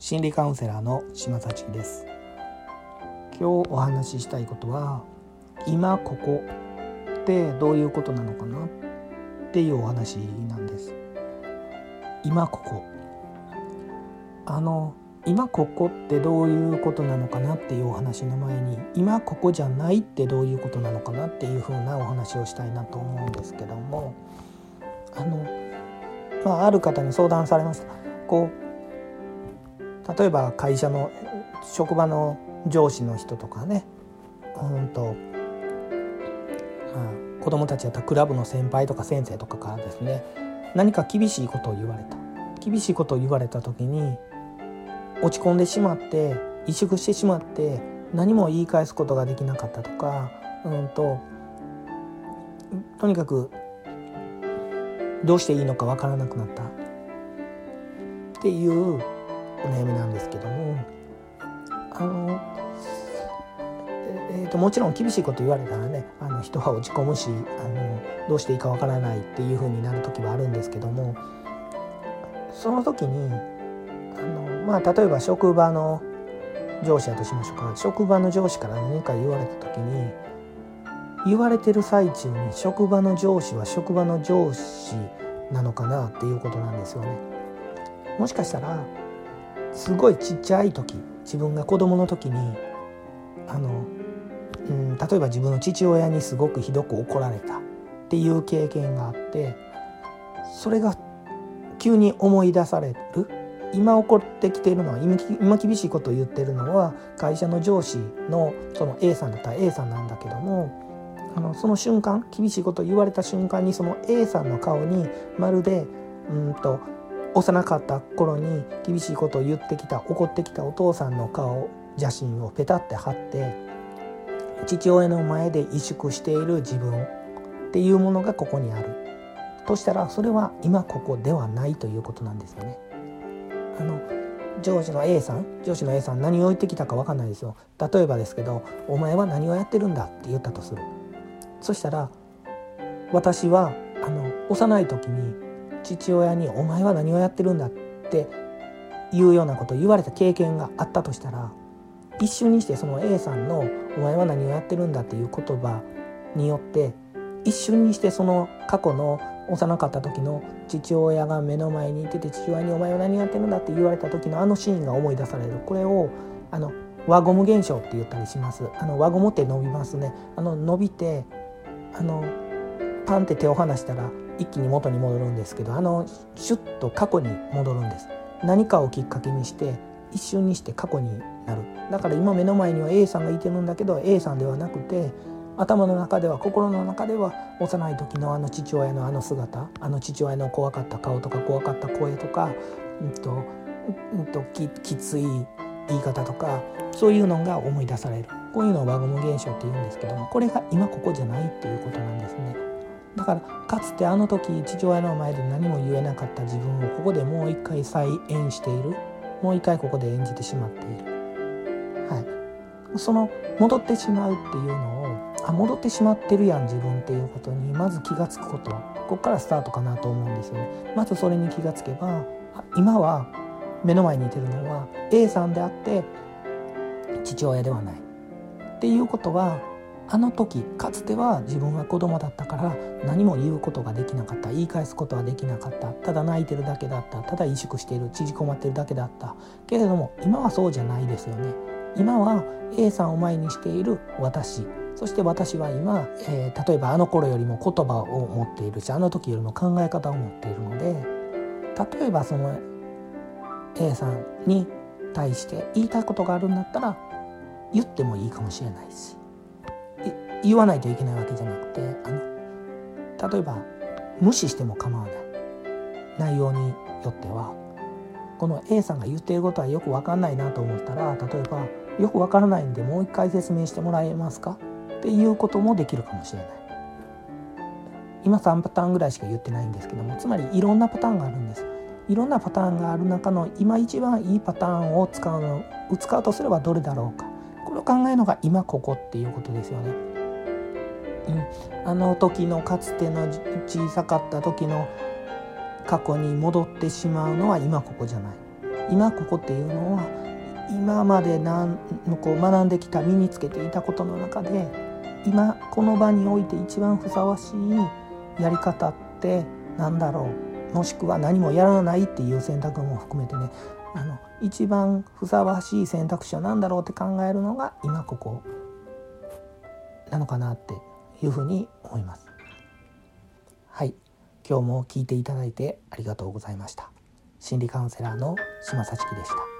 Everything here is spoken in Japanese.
心理カウンセラーの島幸です。今日お話ししたいことは今ここってどういうことなのかなっていうお話なんです。今ここ。あの今ここってどういうことなのかなっていうお話の前に今ここじゃないってどういうことなのかなっていうふうなお話をしたいなと思うんですけどもあのまあある方に相談されました。こう例えば会社の職場の上司の人とかねうんと、あ、子供たちやったクラブの先輩とか先生とかからですね何か厳しいことを言われた。厳しいことを言われた時に落ち込んでしまって萎縮してしまって何も言い返すことができなかったとかうんととにかくどうしていいのかわからなくなった。っていうお悩みなんですけどもあの、えーと、もちろん厳しいこと言われたらねあの人は落ち込むしあのどうしていいかわからないっていう風になる時はあるんですけどもその時にあの、まあ、例えば職場の上司やとしましょうか職場の上司から何か言われた時に言われてる最中に職場の上司は職場の上司なのかなっていうことなんですよね。もしかしたらすごいちっちゃい時自分が子供の時にあの、うん、例えば自分の父親にすごくひどく怒られたっていう経験があってそれが急に思い出される。今起こってきているのは今厳しいことを言ってるのは会社の上司のその A さんだったら A さんなんだけどもあのその瞬間厳しいことを言われた瞬間にその A さんの顔にまるでうんと幼かった頃に厳しいことを言ってきた怒ってきたお父さんの顔写真をペタって貼って父親の前で萎縮している自分っていうものがここにある。としたらそれは今ここではないということなんですよね。あの上司の A さん上司の A さん何を言ってきたか分かんないですよ。例えばですけど「お前は何をやってるんだ」って言ったとする。そしたら私はあの幼い時に父親に「お前は何をやってるんだ」っていうようなことを言われた経験があったとしたら一瞬にしてその A さんの「お前は何をやってるんだ」っていう言葉によって一瞬にしてその過去の幼かった時の父親が目の前にいてて父親に「お前は何やってるんだ」って言われた時のあのシーンが思い出される。これをあの輪ゴム現象って言ったりします。あの輪ゴムって伸びますね。あの伸びてあのパンって手を離したら一気に元に戻るんですけどあのシュッと過去に戻るんです。何かをきっかけにして一瞬にして過去になる。だから今目の前には A さんがいてるんだけど A さんではなくて頭の中では心の中では幼い時のあの父親のあの姿あの父親の怖かった顔とか怖かった声とか、うんとうんと、ききつい言い方とかそういうのが思い出される。こういうのを輪ゴム現象って言うんですけどもこれが今ここじゃないっていうことなんですね。だからかつてあの時父親の前で何も言えなかった自分をここでもう一回再演している。もう一回ここで演じてしまっている、はい、その戻ってしまうっていうのをあ戻ってしまってるやん自分っていうことにまず気が付くこと。ここからスタートかなと思うんですよね。まずそれに気がつけば今は目の前にいてるのは A さんであって父親ではない。っていうことはあの時かつては自分は子供だったから何も言うことができなかった。言い返すことはできなかった。ただ泣いてるだけだった。ただ萎縮している縮こまってるだけだった。けれども今はそうじゃないですよね。今は A さんを前にしている私。そして私は今、えー、例えばあの頃よりも言葉を持っているしあの時よりも考え方を持っているので例えばその A さんに対して言いたいことがあるんだったら言ってもいいかもしれないし。言わないといけないわけじゃなくてあの例えば無視しても構わない。内容によっては。この A さんが言っていることはよく分かんないなと思ったら例えばよく分からないんでもう一回説明してもらえますか？っていうこともできるかもしれない。今3パターンぐらいしか言ってないんですけどもつまりいろんなパターンがあるんです。いろんなパターンがある中の今一番いいパターンを使うの使うとすればどれだろうか。これを考えるのが今ここっていうことですよね、あの時のかつての小さかった時の過去に戻ってしまうのは今ここじゃない。今ここっていうのは今までなんこう学んできた身につけていたことの中で今この場において一番ふさわしいやり方って何だろうもしくは何もやらないっていう選択も含めてねあの一番ふさわしい選択肢は何だろうって考えるのが今ここなのかなっていうふうに思います。はい今日も聞いていただいてありがとうございました。心理カウンセラーの島幸樹でした。